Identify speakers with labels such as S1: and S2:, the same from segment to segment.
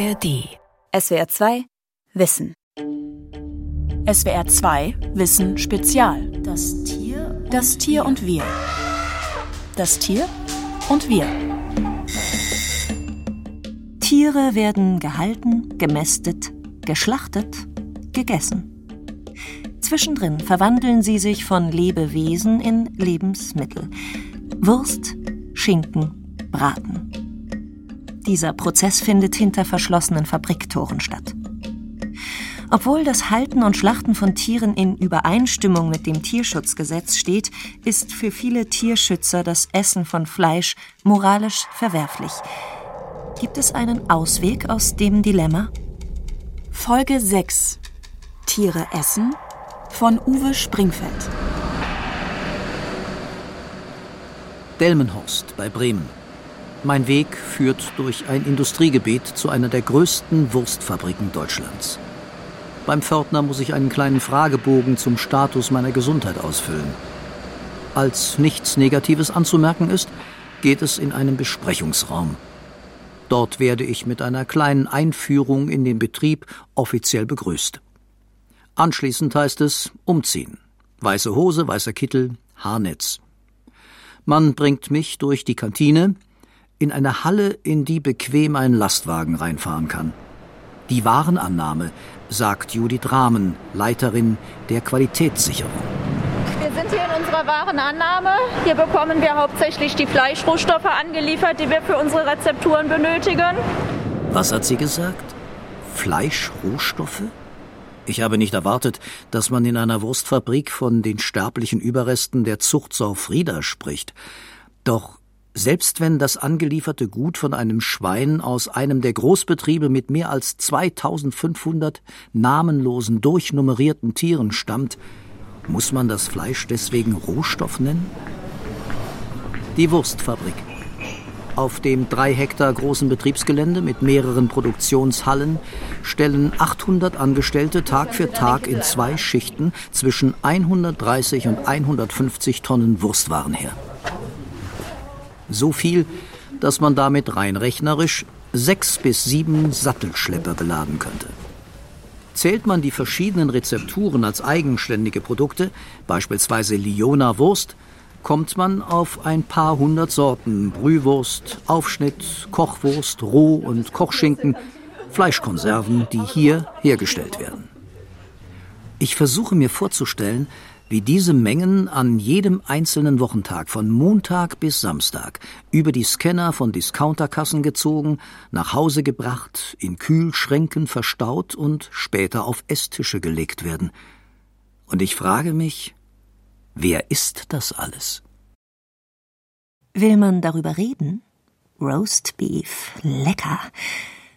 S1: ARD. SWR 2 Wissen.
S2: SWR 2 Wissen Spezial.
S3: Das Tier.
S2: Das Tier und wir. Das Tier und wir.
S3: Tiere werden gehalten, gemästet, geschlachtet, gegessen. Zwischendrin verwandeln sie sich von Lebewesen in Lebensmittel. Wurst, Schinken, Braten. Dieser Prozess findet hinter verschlossenen Fabriktoren statt. Obwohl das Halten und Schlachten von Tieren in Übereinstimmung mit dem Tierschutzgesetz steht, ist für viele Tierschützer das Essen von Fleisch moralisch verwerflich. Gibt es einen Ausweg aus dem Dilemma?
S2: Folge 6 Tiere essen von Uwe Springfeld.
S4: Delmenhorst bei Bremen. Mein Weg führt durch ein Industriegebiet zu einer der größten Wurstfabriken Deutschlands. Beim Pförtner muss ich einen kleinen Fragebogen zum Status meiner Gesundheit ausfüllen. Als nichts Negatives anzumerken ist, geht es in einen Besprechungsraum. Dort werde ich mit einer kleinen Einführung in den Betrieb offiziell begrüßt. Anschließend heißt es umziehen. Weiße Hose, weißer Kittel, Haarnetz. Man bringt mich durch die Kantine in eine Halle, in die bequem ein Lastwagen reinfahren kann. Die Warenannahme, sagt Judith Rahmen, Leiterin der Qualitätssicherung.
S5: Wir sind hier in unserer Warenannahme. Hier bekommen wir hauptsächlich die Fleischrohstoffe angeliefert, die wir für unsere Rezepturen benötigen.
S4: Was hat sie gesagt? Fleischrohstoffe? Ich habe nicht erwartet, dass man in einer Wurstfabrik von den sterblichen Überresten der Zuchtsau Frieda spricht. Doch selbst wenn das angelieferte Gut von einem Schwein aus einem der Großbetriebe mit mehr als 2500 namenlosen, durchnummerierten Tieren stammt, muss man das Fleisch deswegen Rohstoff nennen? Die Wurstfabrik. Auf dem drei Hektar großen Betriebsgelände mit mehreren Produktionshallen stellen 800 Angestellte Tag für Tag in zwei Schichten zwischen 130 und 150 Tonnen Wurstwaren her. So viel, dass man damit rein rechnerisch sechs bis sieben Sattelschlepper beladen könnte. Zählt man die verschiedenen Rezepturen als eigenständige Produkte, beispielsweise Liona Wurst, kommt man auf ein paar hundert Sorten Brühwurst, Aufschnitt, Kochwurst, Roh- und Kochschinken, Fleischkonserven, die hier hergestellt werden. Ich versuche mir vorzustellen, wie diese Mengen an jedem einzelnen Wochentag von Montag bis Samstag über die Scanner von Discounterkassen gezogen, nach Hause gebracht, in Kühlschränken verstaut und später auf Esstische gelegt werden. Und ich frage mich, wer ist das alles?
S3: Will man darüber reden? Roast Beef, lecker,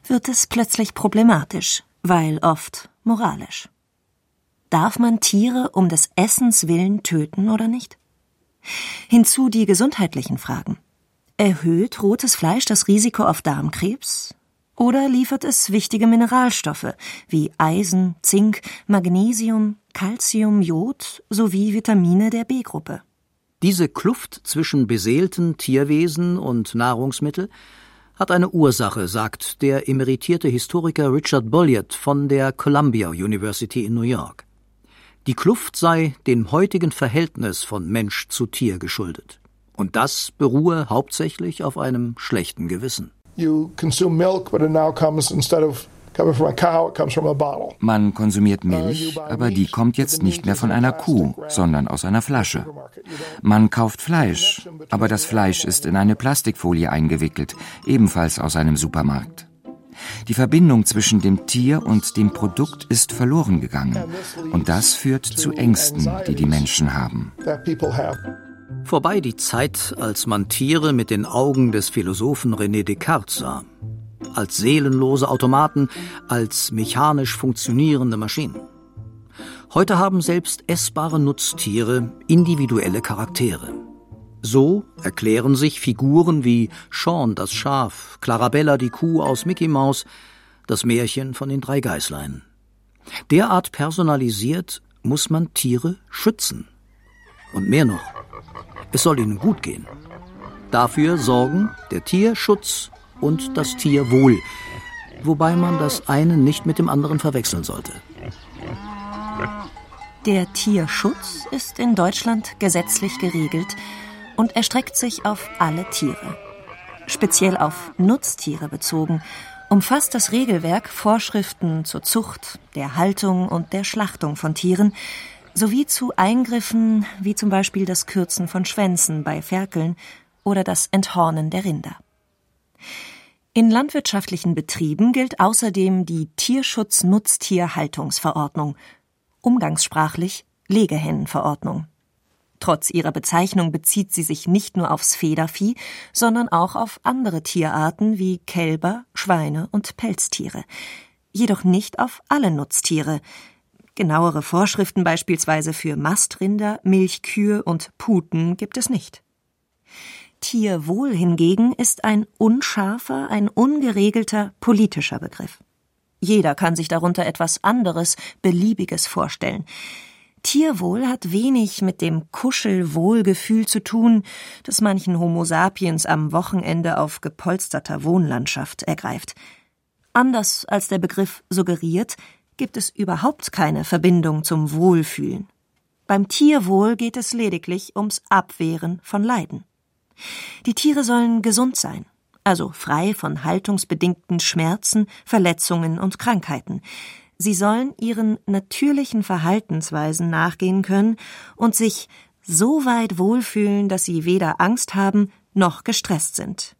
S3: wird es plötzlich problematisch, weil oft moralisch. Darf man Tiere um des Essens willen töten oder nicht? Hinzu die gesundheitlichen Fragen. Erhöht rotes Fleisch das Risiko auf Darmkrebs? Oder liefert es wichtige Mineralstoffe wie Eisen, Zink, Magnesium, Calcium, Jod sowie Vitamine der B-Gruppe?
S4: Diese Kluft zwischen beseelten Tierwesen und Nahrungsmittel hat eine Ursache, sagt der emeritierte Historiker Richard Bolliett von der Columbia University in New York. Die Kluft sei dem heutigen Verhältnis von Mensch zu Tier geschuldet. Und das beruhe hauptsächlich auf einem schlechten Gewissen.
S6: Man konsumiert Milch, aber die kommt jetzt nicht mehr von einer Kuh, sondern aus einer Flasche. Man kauft Fleisch, aber das Fleisch ist in eine Plastikfolie eingewickelt, ebenfalls aus einem Supermarkt. Die Verbindung zwischen dem Tier und dem Produkt ist verloren gegangen. Und das führt zu Ängsten, die die Menschen haben.
S4: Vorbei die Zeit, als man Tiere mit den Augen des Philosophen René Descartes sah. Als seelenlose Automaten, als mechanisch funktionierende Maschinen. Heute haben selbst essbare Nutztiere individuelle Charaktere. So erklären sich Figuren wie Sean das Schaf, Clarabella die Kuh aus Mickey Mouse, das Märchen von den drei Geißlein. Derart personalisiert muss man Tiere schützen. Und mehr noch, es soll ihnen gut gehen. Dafür sorgen der Tierschutz und das Tierwohl. wobei man das eine nicht mit dem anderen verwechseln sollte.
S3: Der Tierschutz ist in Deutschland gesetzlich geregelt und erstreckt sich auf alle Tiere. Speziell auf Nutztiere bezogen umfasst das Regelwerk Vorschriften zur Zucht, der Haltung und der Schlachtung von Tieren sowie zu Eingriffen wie zum Beispiel das Kürzen von Schwänzen bei Ferkeln oder das Enthornen der Rinder. In landwirtschaftlichen Betrieben gilt außerdem die Tierschutz-Nutztierhaltungsverordnung, umgangssprachlich Legehennenverordnung. Trotz ihrer Bezeichnung bezieht sie sich nicht nur aufs Federvieh, sondern auch auf andere Tierarten wie Kälber, Schweine und Pelztiere, jedoch nicht auf alle Nutztiere. Genauere Vorschriften beispielsweise für Mastrinder, Milchkühe und Puten gibt es nicht. Tierwohl hingegen ist ein unscharfer, ein ungeregelter politischer Begriff. Jeder kann sich darunter etwas anderes, beliebiges vorstellen. Tierwohl hat wenig mit dem Kuschelwohlgefühl zu tun, das manchen Homo sapiens am Wochenende auf gepolsterter Wohnlandschaft ergreift. Anders als der Begriff suggeriert, gibt es überhaupt keine Verbindung zum Wohlfühlen. Beim Tierwohl geht es lediglich ums Abwehren von Leiden. Die Tiere sollen gesund sein, also frei von haltungsbedingten Schmerzen, Verletzungen und Krankheiten. Sie sollen ihren natürlichen Verhaltensweisen nachgehen können und sich so weit wohlfühlen, dass sie weder Angst haben noch gestresst sind.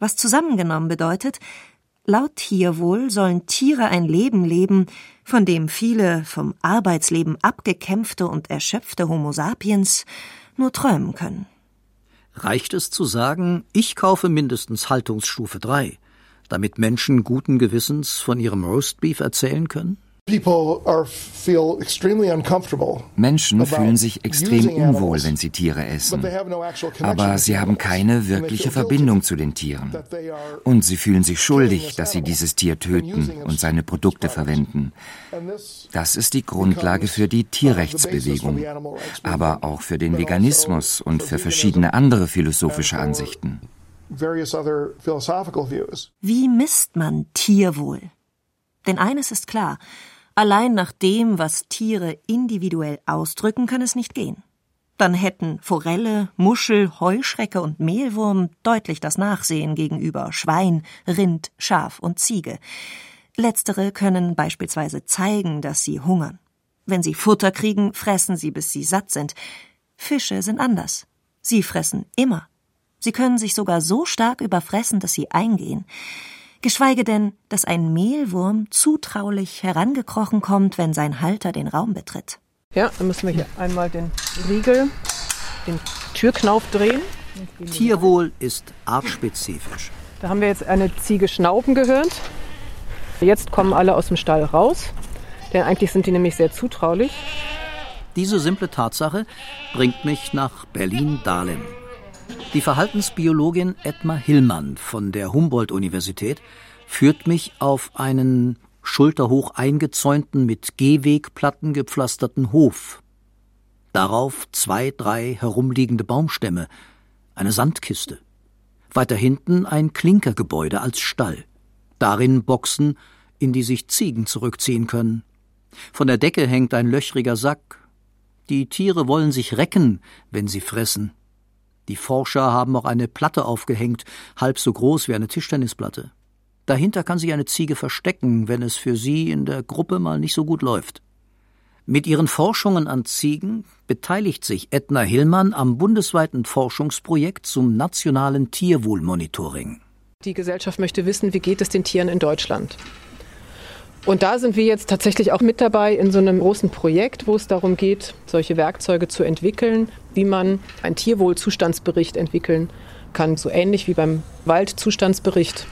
S3: Was zusammengenommen bedeutet, laut Tierwohl sollen Tiere ein Leben leben, von dem viele vom Arbeitsleben abgekämpfte und erschöpfte Homo sapiens nur träumen können.
S4: Reicht es zu sagen, ich kaufe mindestens Haltungsstufe 3, damit Menschen guten Gewissens von ihrem Roastbeef erzählen können?
S6: Menschen fühlen sich extrem unwohl, wenn sie Tiere essen. Aber sie haben keine wirkliche Verbindung zu den Tieren. Und sie fühlen sich schuldig, dass sie dieses Tier töten und seine Produkte verwenden. Das ist die Grundlage für die Tierrechtsbewegung, aber auch für den Veganismus und für verschiedene andere philosophische Ansichten.
S3: Wie misst man Tierwohl? Denn eines ist klar, Allein nach dem, was Tiere individuell ausdrücken, kann es nicht gehen. Dann hätten Forelle, Muschel, Heuschrecke und Mehlwurm deutlich das Nachsehen gegenüber Schwein, Rind, Schaf und Ziege. Letztere können beispielsweise zeigen, dass sie hungern. Wenn sie Futter kriegen, fressen sie, bis sie satt sind. Fische sind anders. Sie fressen immer. Sie können sich sogar so stark überfressen, dass sie eingehen geschweige denn, dass ein Mehlwurm zutraulich herangekrochen kommt, wenn sein Halter den Raum betritt.
S7: Ja, dann müssen wir hier einmal den Riegel, den Türknauf drehen.
S4: Tierwohl ist artspezifisch.
S7: Da haben wir jetzt eine Ziege schnauben gehört. Jetzt kommen alle aus dem Stall raus, denn eigentlich sind die nämlich sehr zutraulich.
S4: Diese simple Tatsache bringt mich nach Berlin-Dahlem. Die Verhaltensbiologin Edma Hillmann von der Humboldt-Universität führt mich auf einen schulterhoch eingezäunten, mit Gehwegplatten gepflasterten Hof. Darauf zwei, drei herumliegende Baumstämme, eine Sandkiste. Weiter hinten ein Klinkergebäude als Stall. Darin Boxen, in die sich Ziegen zurückziehen können. Von der Decke hängt ein löchriger Sack. Die Tiere wollen sich recken, wenn sie fressen. Die Forscher haben auch eine Platte aufgehängt, halb so groß wie eine Tischtennisplatte. Dahinter kann sich eine Ziege verstecken, wenn es für sie in der Gruppe mal nicht so gut läuft. Mit ihren Forschungen an Ziegen beteiligt sich Edna Hillmann am bundesweiten Forschungsprojekt zum nationalen Tierwohlmonitoring.
S7: Die Gesellschaft möchte wissen, wie geht es den Tieren in Deutschland. Und da sind wir jetzt tatsächlich auch mit dabei in so einem großen Projekt, wo es darum geht, solche Werkzeuge zu entwickeln, wie man einen Tierwohlzustandsbericht entwickeln kann, so ähnlich wie beim Waldzustandsbericht.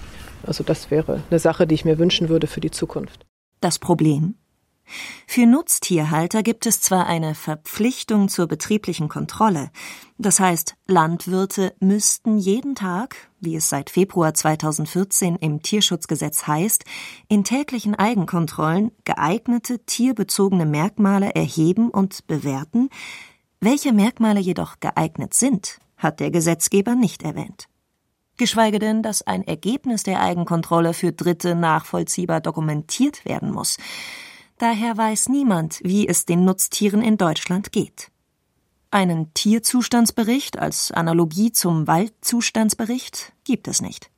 S7: Also das wäre eine Sache, die ich mir wünschen würde für die Zukunft.
S3: Das Problem? Für Nutztierhalter gibt es zwar eine Verpflichtung zur betrieblichen Kontrolle, das heißt, Landwirte müssten jeden Tag, wie es seit Februar 2014 im Tierschutzgesetz heißt, in täglichen Eigenkontrollen geeignete tierbezogene Merkmale erheben und bewerten, welche Merkmale jedoch geeignet sind, hat der Gesetzgeber nicht erwähnt. geschweige denn, dass ein Ergebnis der Eigenkontrolle für Dritte nachvollziehbar dokumentiert werden muss. Daher weiß niemand, wie es den Nutztieren in Deutschland geht. Einen Tierzustandsbericht als Analogie zum Waldzustandsbericht gibt es nicht.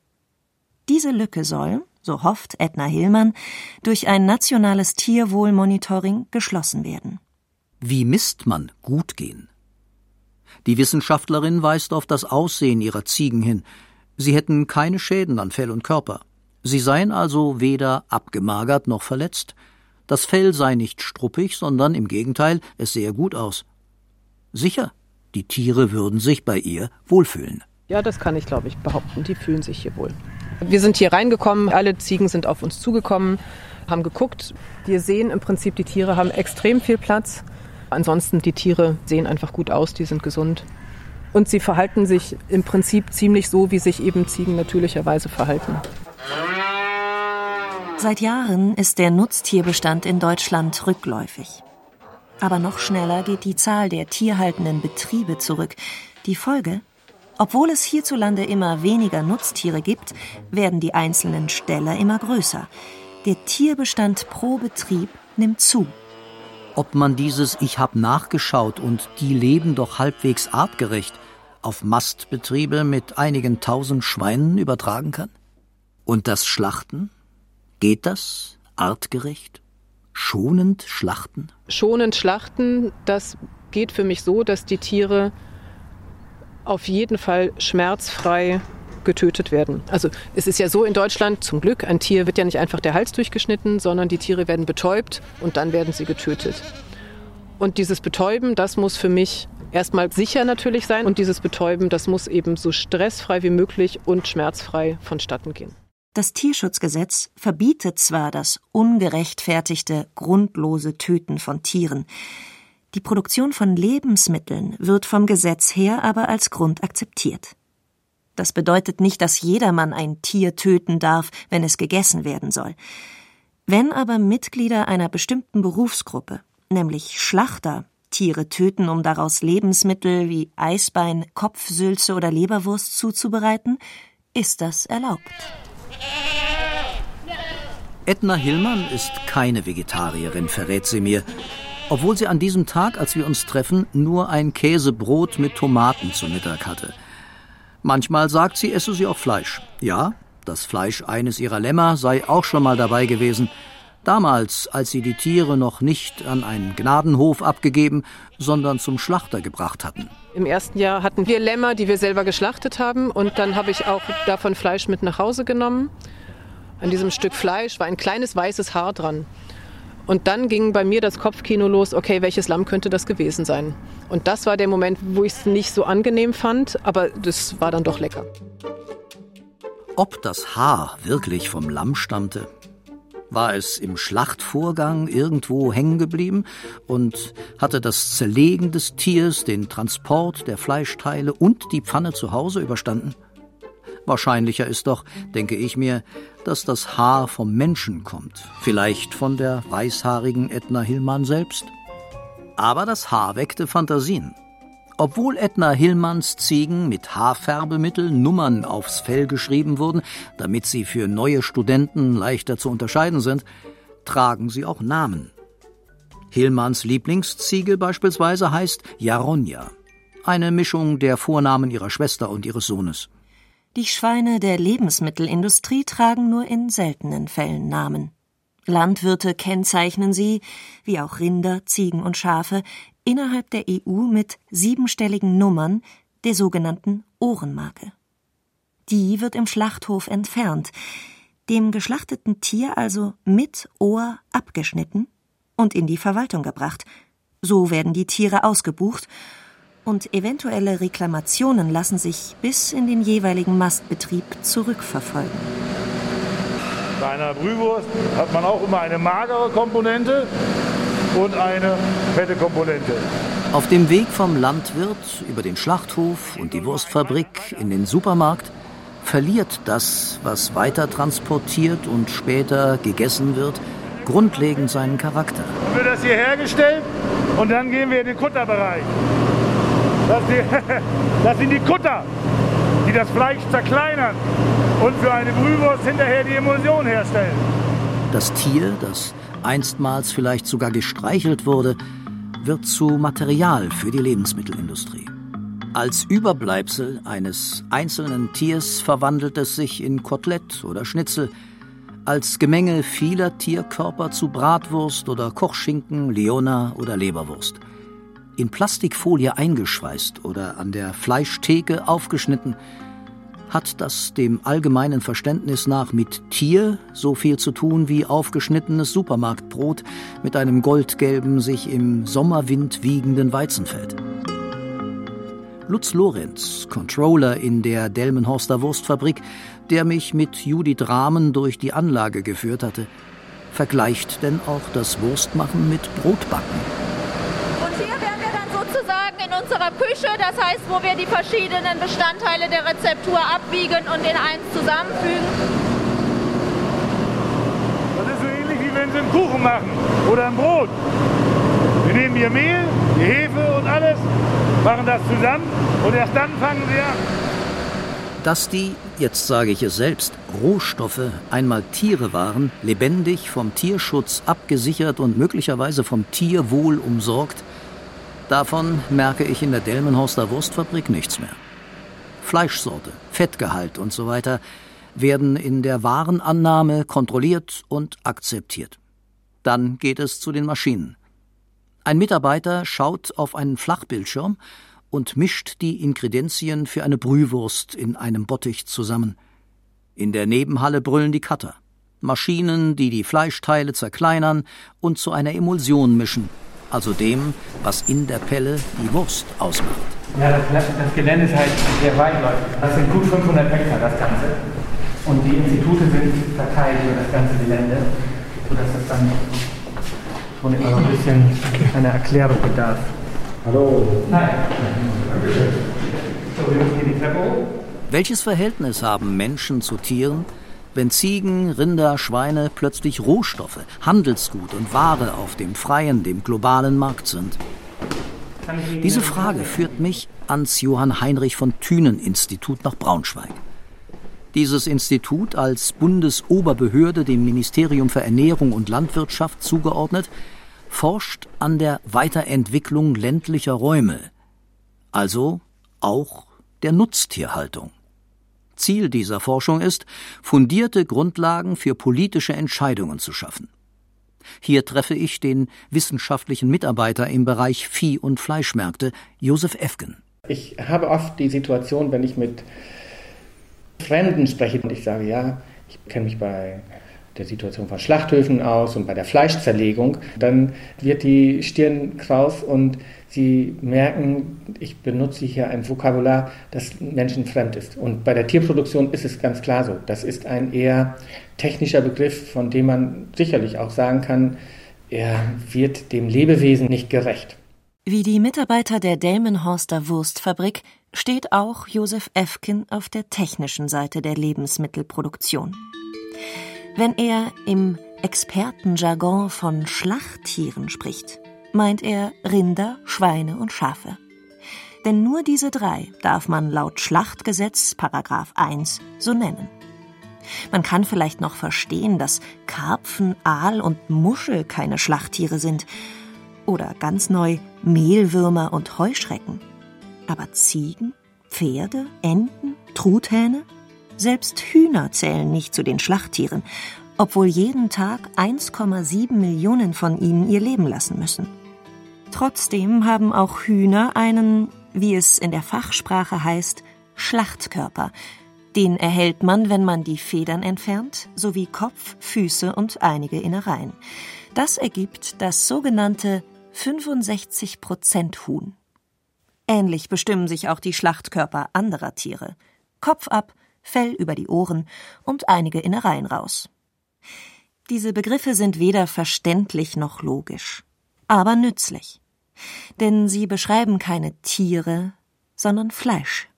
S3: Diese Lücke soll, so hofft Edna Hillmann, durch ein nationales Tierwohlmonitoring geschlossen werden.
S4: Wie misst man gut gehen? Die Wissenschaftlerin weist auf das Aussehen ihrer Ziegen hin. Sie hätten keine Schäden an Fell und Körper. Sie seien also weder abgemagert noch verletzt. Das Fell sei nicht struppig, sondern im Gegenteil, es sehe gut aus. Sicher, die Tiere würden sich bei ihr wohlfühlen.
S7: Ja, das kann ich, glaube ich, behaupten. Die fühlen sich hier wohl. Wir sind hier reingekommen, alle Ziegen sind auf uns zugekommen, haben geguckt. Wir sehen im Prinzip, die Tiere haben extrem viel Platz. Ansonsten, die Tiere sehen einfach gut aus, die sind gesund. Und sie verhalten sich im Prinzip ziemlich so, wie sich eben Ziegen natürlicherweise verhalten.
S3: Seit Jahren ist der Nutztierbestand in Deutschland rückläufig. Aber noch schneller geht die Zahl der tierhaltenden Betriebe zurück. Die Folge? Obwohl es hierzulande immer weniger Nutztiere gibt, werden die einzelnen Ställe immer größer. Der Tierbestand pro Betrieb nimmt zu.
S4: Ob man dieses Ich hab nachgeschaut und die leben doch halbwegs artgerecht auf Mastbetriebe mit einigen tausend Schweinen übertragen kann? Und das Schlachten? Geht das artgerecht? Schonend schlachten?
S7: Schonend schlachten, das geht für mich so, dass die Tiere auf jeden Fall schmerzfrei getötet werden. Also es ist ja so in Deutschland, zum Glück, ein Tier wird ja nicht einfach der Hals durchgeschnitten, sondern die Tiere werden betäubt und dann werden sie getötet. Und dieses Betäuben, das muss für mich erstmal sicher natürlich sein und dieses Betäuben, das muss eben so stressfrei wie möglich und schmerzfrei vonstatten gehen.
S3: Das Tierschutzgesetz verbietet zwar das ungerechtfertigte, grundlose Töten von Tieren, die Produktion von Lebensmitteln wird vom Gesetz her aber als Grund akzeptiert. Das bedeutet nicht, dass jedermann ein Tier töten darf, wenn es gegessen werden soll. Wenn aber Mitglieder einer bestimmten Berufsgruppe, nämlich Schlachter, Tiere töten, um daraus Lebensmittel wie Eisbein, Kopfsülze oder Leberwurst zuzubereiten, ist das erlaubt.
S4: Edna Hillmann ist keine Vegetarierin, verrät sie mir, obwohl sie an diesem Tag, als wir uns treffen, nur ein Käsebrot mit Tomaten zu Mittag hatte. Manchmal sagt sie, esse sie auch Fleisch. Ja, das Fleisch eines ihrer Lämmer sei auch schon mal dabei gewesen. Damals, als sie die Tiere noch nicht an einen Gnadenhof abgegeben, sondern zum Schlachter gebracht hatten.
S7: Im ersten Jahr hatten wir Lämmer, die wir selber geschlachtet haben. Und dann habe ich auch davon Fleisch mit nach Hause genommen. An diesem Stück Fleisch war ein kleines weißes Haar dran. Und dann ging bei mir das Kopfkino los, okay, welches Lamm könnte das gewesen sein? Und das war der Moment, wo ich es nicht so angenehm fand, aber das war dann doch lecker.
S4: Ob das Haar wirklich vom Lamm stammte, war es im Schlachtvorgang irgendwo hängen geblieben und hatte das Zerlegen des Tiers, den Transport der Fleischteile und die Pfanne zu Hause überstanden? Wahrscheinlicher ist doch, denke ich mir, dass das Haar vom Menschen kommt, vielleicht von der weißhaarigen Edna Hillmann selbst. Aber das Haar weckte Fantasien. Obwohl Edna Hillmanns Ziegen mit Haarfärbemittel Nummern aufs Fell geschrieben wurden, damit sie für neue Studenten leichter zu unterscheiden sind, tragen sie auch Namen. Hillmanns Lieblingsziege beispielsweise heißt Jaronja, eine Mischung der Vornamen ihrer Schwester und ihres Sohnes.
S3: Die Schweine der Lebensmittelindustrie tragen nur in seltenen Fällen Namen. Landwirte kennzeichnen sie, wie auch Rinder, Ziegen und Schafe, innerhalb der EU mit siebenstelligen Nummern, der sogenannten Ohrenmarke. Die wird im Schlachthof entfernt, dem geschlachteten Tier also mit Ohr abgeschnitten und in die Verwaltung gebracht. So werden die Tiere ausgebucht und eventuelle Reklamationen lassen sich bis in den jeweiligen Mastbetrieb zurückverfolgen.
S8: Bei einer Brühwurst hat man auch immer eine magere Komponente und eine fette Komponente.
S4: Auf dem Weg vom Landwirt über den Schlachthof und die Wurstfabrik in den Supermarkt verliert das, was weiter transportiert und später gegessen wird, grundlegend seinen Charakter.
S8: Dann wird das hier hergestellt und dann gehen wir in den Kutterbereich. Das, das sind die Kutter, die das Fleisch zerkleinern und für eine Brühwurst hinterher die Emulsion herstellen.
S4: Das Tier, das einstmals vielleicht sogar gestreichelt wurde, wird zu Material für die Lebensmittelindustrie. Als Überbleibsel eines einzelnen Tiers verwandelt es sich in Kotelett oder Schnitzel, als Gemenge vieler Tierkörper zu Bratwurst oder Kochschinken, Leona oder Leberwurst. In Plastikfolie eingeschweißt oder an der Fleischtheke aufgeschnitten, hat das dem allgemeinen Verständnis nach mit Tier so viel zu tun wie aufgeschnittenes Supermarktbrot mit einem goldgelben, sich im Sommerwind wiegenden Weizenfeld. Lutz Lorenz, Controller in der Delmenhorster Wurstfabrik, der mich mit Judith Rahmen durch die Anlage geführt hatte, vergleicht denn auch das Wurstmachen mit Brotbacken.
S5: Und hier wären wir dann sozusagen in unserer Küche, das heißt, wo wir die verschiedenen Bestandteile der Rezeptur abwiegen und in eins zusammenfügen.
S8: Das ist so ähnlich wie wenn Sie einen Kuchen machen oder ein Brot. Wir nehmen Ihr Mehl, die Hefe und alles, machen das zusammen und erst dann fangen Sie an.
S4: Dass die, jetzt sage ich es selbst, Rohstoffe einmal Tiere waren, lebendig, vom Tierschutz abgesichert und möglicherweise vom Tierwohl umsorgt, davon merke ich in der Delmenhorster Wurstfabrik nichts mehr. Fleischsorte, Fettgehalt und so weiter werden in der Warenannahme kontrolliert und akzeptiert. Dann geht es zu den Maschinen. Ein Mitarbeiter schaut auf einen Flachbildschirm und mischt die Inkredenzien für eine Brühwurst in einem Bottich zusammen. In der Nebenhalle brüllen die Cutter. Maschinen, die die Fleischteile zerkleinern und zu einer Emulsion mischen, also dem, was in der Pelle die Wurst ausmacht.
S9: Ja, das, das Gelände ist halt sehr weitläufig. Das sind gut 500 Hektar, das Ganze. Und die Institute sind verteilt über das ganze Gelände, sodass das dann schon immer ein bisschen eine Erklärung bedarf. Hallo. Nein. So, wir müssen hier die Treppe hoch.
S4: Welches Verhältnis haben Menschen zu Tieren, wenn Ziegen, Rinder, Schweine plötzlich Rohstoffe, Handelsgut und Ware auf dem freien, dem globalen Markt sind? Diese Frage führt mich ans Johann Heinrich von Thünen Institut nach Braunschweig. Dieses Institut als Bundesoberbehörde dem Ministerium für Ernährung und Landwirtschaft zugeordnet, forscht an der Weiterentwicklung ländlicher Räume, also auch der Nutztierhaltung. Ziel dieser Forschung ist, fundierte Grundlagen für politische Entscheidungen zu schaffen. Hier treffe ich den wissenschaftlichen Mitarbeiter im Bereich Vieh- und Fleischmärkte, Josef Efgen.
S9: Ich habe oft die Situation, wenn ich mit Fremden spreche und ich sage, ja, ich kenne mich bei der Situation von Schlachthöfen aus und bei der Fleischzerlegung, dann wird die Stirn kraus und sie merken, ich benutze hier ein Vokabular, das menschenfremd ist. Und bei der Tierproduktion ist es ganz klar so. Das ist ein eher technischer Begriff, von dem man sicherlich auch sagen kann, er wird dem Lebewesen nicht gerecht.
S3: Wie die Mitarbeiter der Delmenhorster Wurstfabrik steht auch Josef Efkin auf der technischen Seite der Lebensmittelproduktion. Wenn er im Expertenjargon von Schlachttieren spricht, meint er Rinder, Schweine und Schafe. Denn nur diese drei darf man laut Schlachtgesetz Paragraph 1 so nennen. Man kann vielleicht noch verstehen, dass Karpfen, Aal und Muschel keine Schlachttiere sind. Oder ganz neu Mehlwürmer und Heuschrecken. Aber Ziegen, Pferde, Enten, Truthähne? Selbst Hühner zählen nicht zu den Schlachttieren, obwohl jeden Tag 1,7 Millionen von ihnen ihr Leben lassen müssen. Trotzdem haben auch Hühner einen, wie es in der Fachsprache heißt, Schlachtkörper. Den erhält man, wenn man die Federn entfernt, sowie Kopf, Füße und einige Innereien. Das ergibt das sogenannte 65% Huhn. Ähnlich bestimmen sich auch die Schlachtkörper anderer Tiere. Kopf ab, Fell über die Ohren und einige Innereien raus. Diese Begriffe sind weder verständlich noch logisch, aber nützlich. Denn sie beschreiben keine Tiere, sondern Fleisch.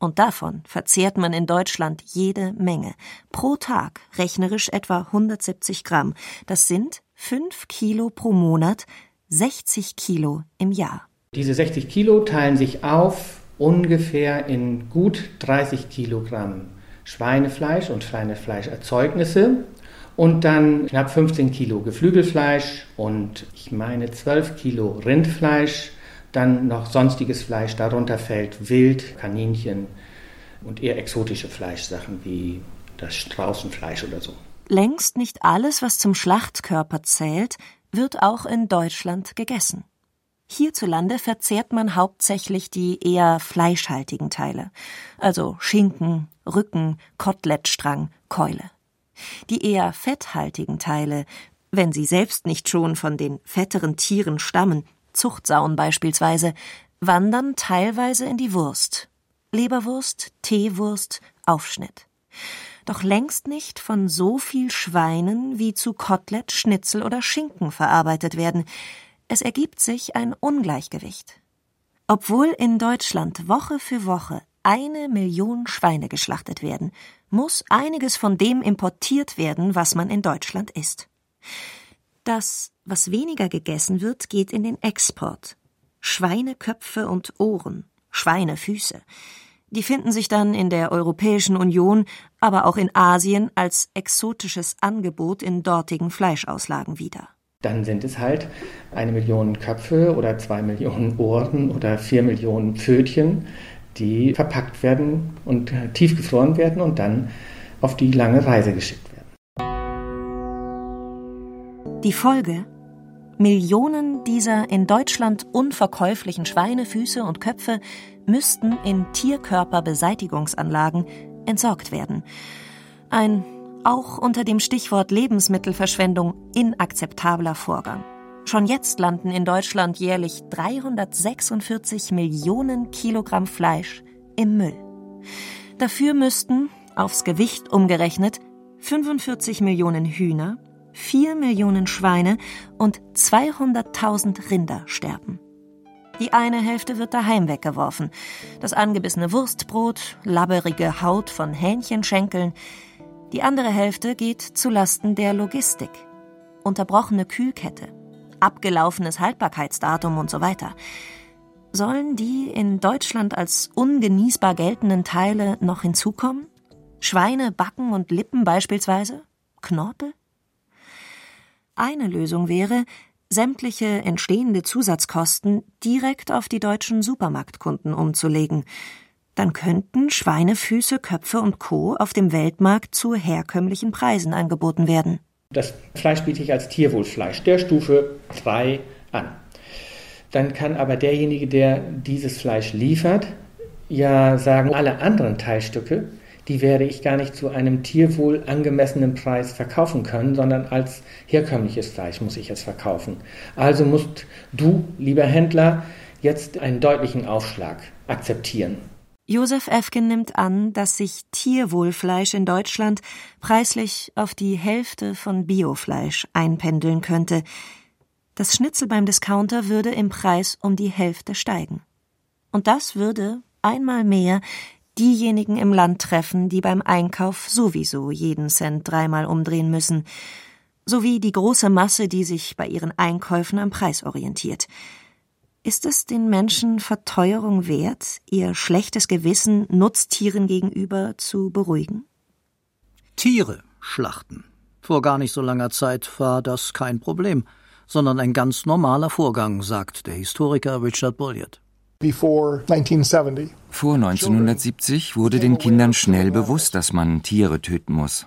S3: Und davon verzehrt man in Deutschland jede Menge. Pro Tag rechnerisch etwa 170 Gramm. Das sind 5 Kilo pro Monat, 60 Kilo im Jahr.
S9: Diese 60 Kilo teilen sich auf ungefähr in gut 30 Kilogramm Schweinefleisch und Schweinefleischerzeugnisse und dann knapp 15 Kilo Geflügelfleisch und ich meine 12 Kilo Rindfleisch, dann noch sonstiges Fleisch, darunter fällt Wild, Kaninchen und eher exotische Fleischsachen wie das Straußenfleisch oder so.
S3: Längst nicht alles, was zum Schlachtkörper zählt, wird auch in Deutschland gegessen. Hierzulande verzehrt man hauptsächlich die eher fleischhaltigen Teile, also Schinken, Rücken, Kotelettstrang, Keule. Die eher fetthaltigen Teile, wenn sie selbst nicht schon von den fetteren Tieren stammen, Zuchtsauen beispielsweise, wandern teilweise in die Wurst. Leberwurst, Teewurst, Aufschnitt. Doch längst nicht von so viel Schweinen, wie zu Kotelett, Schnitzel oder Schinken verarbeitet werden, es ergibt sich ein Ungleichgewicht. Obwohl in Deutschland Woche für Woche eine Million Schweine geschlachtet werden, muss einiges von dem importiert werden, was man in Deutschland isst. Das, was weniger gegessen wird, geht in den Export. Schweineköpfe und Ohren, Schweinefüße. Die finden sich dann in der Europäischen Union, aber auch in Asien als exotisches Angebot in dortigen Fleischauslagen wieder.
S9: Dann sind es halt eine Million Köpfe oder zwei Millionen Ohren oder vier Millionen Pfötchen, die verpackt werden und tiefgefroren werden und dann auf die lange Reise geschickt werden.
S3: Die Folge? Millionen dieser in Deutschland unverkäuflichen Schweinefüße und Köpfe müssten in Tierkörperbeseitigungsanlagen entsorgt werden. Ein auch unter dem Stichwort Lebensmittelverschwendung inakzeptabler Vorgang. Schon jetzt landen in Deutschland jährlich 346 Millionen Kilogramm Fleisch im Müll. Dafür müssten, aufs Gewicht umgerechnet, 45 Millionen Hühner, 4 Millionen Schweine und 200.000 Rinder sterben. Die eine Hälfte wird daheim weggeworfen. Das angebissene Wurstbrot, labberige Haut von Hähnchenschenkeln, die andere Hälfte geht zu Lasten der Logistik. Unterbrochene Kühlkette, abgelaufenes Haltbarkeitsdatum und so weiter. Sollen die in Deutschland als ungenießbar geltenden Teile noch hinzukommen? Schweine, Backen und Lippen beispielsweise? Knorpel? Eine Lösung wäre, sämtliche entstehende Zusatzkosten direkt auf die deutschen Supermarktkunden umzulegen – dann könnten Schweinefüße, Köpfe und Co. auf dem Weltmarkt zu herkömmlichen Preisen angeboten werden.
S9: Das Fleisch biete ich als Tierwohlfleisch der Stufe 3 an. Dann kann aber derjenige, der dieses Fleisch liefert, ja sagen, alle anderen Teilstücke, die werde ich gar nicht zu einem tierwohl angemessenen Preis verkaufen können, sondern als herkömmliches Fleisch muss ich es verkaufen. Also musst du, lieber Händler, jetzt einen deutlichen Aufschlag akzeptieren.
S3: Josef Efken nimmt an, dass sich Tierwohlfleisch in Deutschland preislich auf die Hälfte von Biofleisch einpendeln könnte. Das Schnitzel beim Discounter würde im Preis um die Hälfte steigen. Und das würde einmal mehr diejenigen im Land treffen, die beim Einkauf sowieso jeden Cent dreimal umdrehen müssen, sowie die große Masse, die sich bei ihren Einkäufen am Preis orientiert. Ist es den Menschen Verteuerung wert, ihr schlechtes Gewissen Nutztieren gegenüber zu beruhigen?
S4: Tiere schlachten. Vor gar nicht so langer Zeit war das kein Problem, sondern ein ganz normaler Vorgang, sagt der Historiker Richard Bulliard.
S6: Vor 1970 wurde den Kindern schnell bewusst, dass man Tiere töten muss.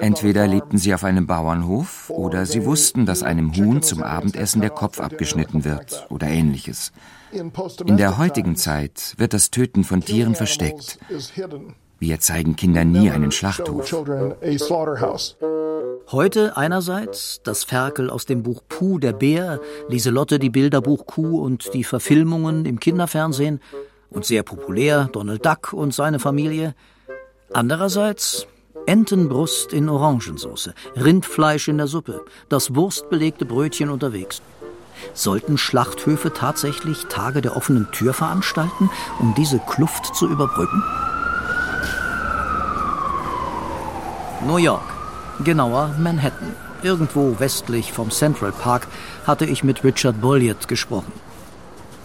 S6: Entweder lebten sie auf einem Bauernhof oder sie wussten, dass einem Huhn zum Abendessen der Kopf abgeschnitten wird oder ähnliches. In der heutigen Zeit wird das Töten von Tieren versteckt. Wir zeigen Kindern nie einen Schlachthof.
S4: Heute einerseits das Ferkel aus dem Buch Puh, der Bär, Lieselotte, die Bilderbuch Kuh und die Verfilmungen im Kinderfernsehen und sehr populär Donald Duck und seine Familie. Andererseits Entenbrust in Orangensauce, Rindfleisch in der Suppe, das wurstbelegte Brötchen unterwegs. Sollten Schlachthöfe tatsächlich Tage der offenen Tür veranstalten, um diese Kluft zu überbrücken? New York, genauer Manhattan. Irgendwo westlich vom Central Park hatte ich mit Richard Bulliard gesprochen.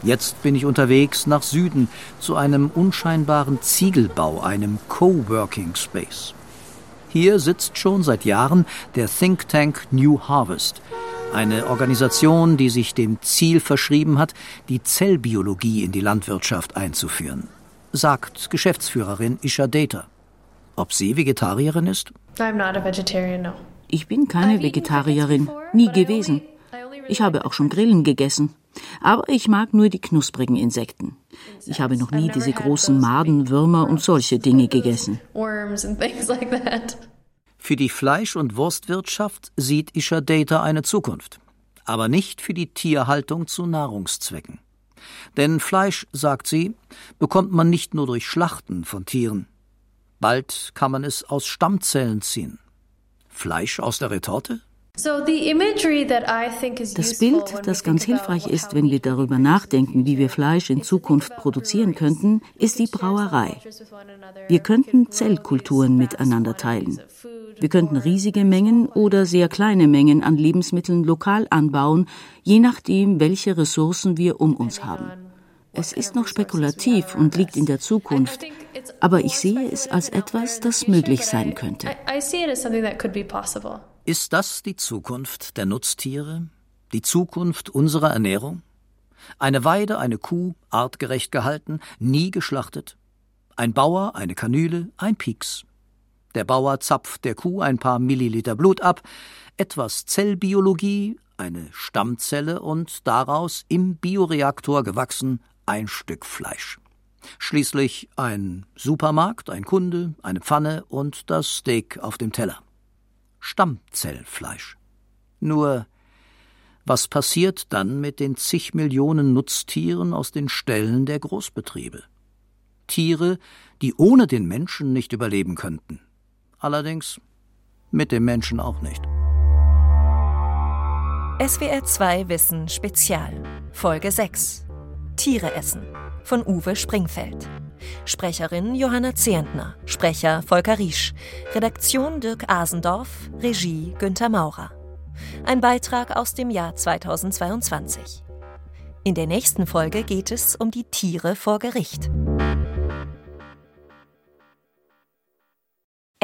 S4: Jetzt bin ich unterwegs nach Süden zu einem unscheinbaren Ziegelbau, einem Coworking Space. Hier sitzt schon seit Jahren der Think Tank New Harvest, eine Organisation, die sich dem Ziel verschrieben hat, die Zellbiologie in die Landwirtschaft einzuführen, sagt Geschäftsführerin Isha Data. Ob sie Vegetarierin ist?
S10: Ich bin keine Vegetarierin, nie gewesen. Ich habe auch schon Grillen gegessen. Aber ich mag nur die knusprigen Insekten. Ich habe noch nie diese großen Maden, Würmer und solche Dinge gegessen.
S4: Für die Fleisch- und Wurstwirtschaft sieht Isha Data eine Zukunft, aber nicht für die Tierhaltung zu Nahrungszwecken. Denn Fleisch, sagt sie, bekommt man nicht nur durch Schlachten von Tieren. Bald kann man es aus Stammzellen ziehen. Fleisch aus der Retorte?
S10: Das Bild, das ganz hilfreich ist, wenn wir darüber nachdenken, wie wir Fleisch in Zukunft produzieren könnten, ist die Brauerei. Wir könnten Zellkulturen miteinander teilen. Wir könnten riesige Mengen oder sehr kleine Mengen an Lebensmitteln lokal anbauen, je nachdem, welche Ressourcen wir um uns haben. Es ist noch spekulativ und liegt in der Zukunft, aber ich sehe es als etwas, das möglich sein könnte.
S4: Ist das die Zukunft der Nutztiere? Die Zukunft unserer Ernährung? Eine Weide, eine Kuh, artgerecht gehalten, nie geschlachtet. Ein Bauer, eine Kanüle, ein Pieks. Der Bauer zapft der Kuh ein paar Milliliter Blut ab, etwas Zellbiologie, eine Stammzelle und daraus im Bioreaktor gewachsen ein Stück Fleisch. Schließlich ein Supermarkt, ein Kunde, eine Pfanne und das Steak auf dem Teller. Stammzellfleisch. Nur, was passiert dann mit den zig Millionen Nutztieren aus den Ställen der Großbetriebe? Tiere, die ohne den Menschen nicht überleben könnten. Allerdings mit dem Menschen auch nicht.
S3: SWR 2 Wissen Spezial Folge 6 Tiere essen von Uwe Springfeld Sprecherin Johanna Zehentner, Sprecher Volker Riesch, Redaktion Dirk Asendorf, Regie Günther Maurer. Ein Beitrag aus dem Jahr 2022. In der nächsten Folge geht es um die Tiere vor Gericht.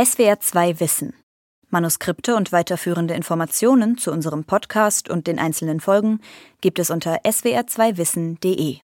S1: SWR 2 Wissen. Manuskripte und weiterführende Informationen zu unserem Podcast und den einzelnen Folgen gibt es unter swr2wissen.de.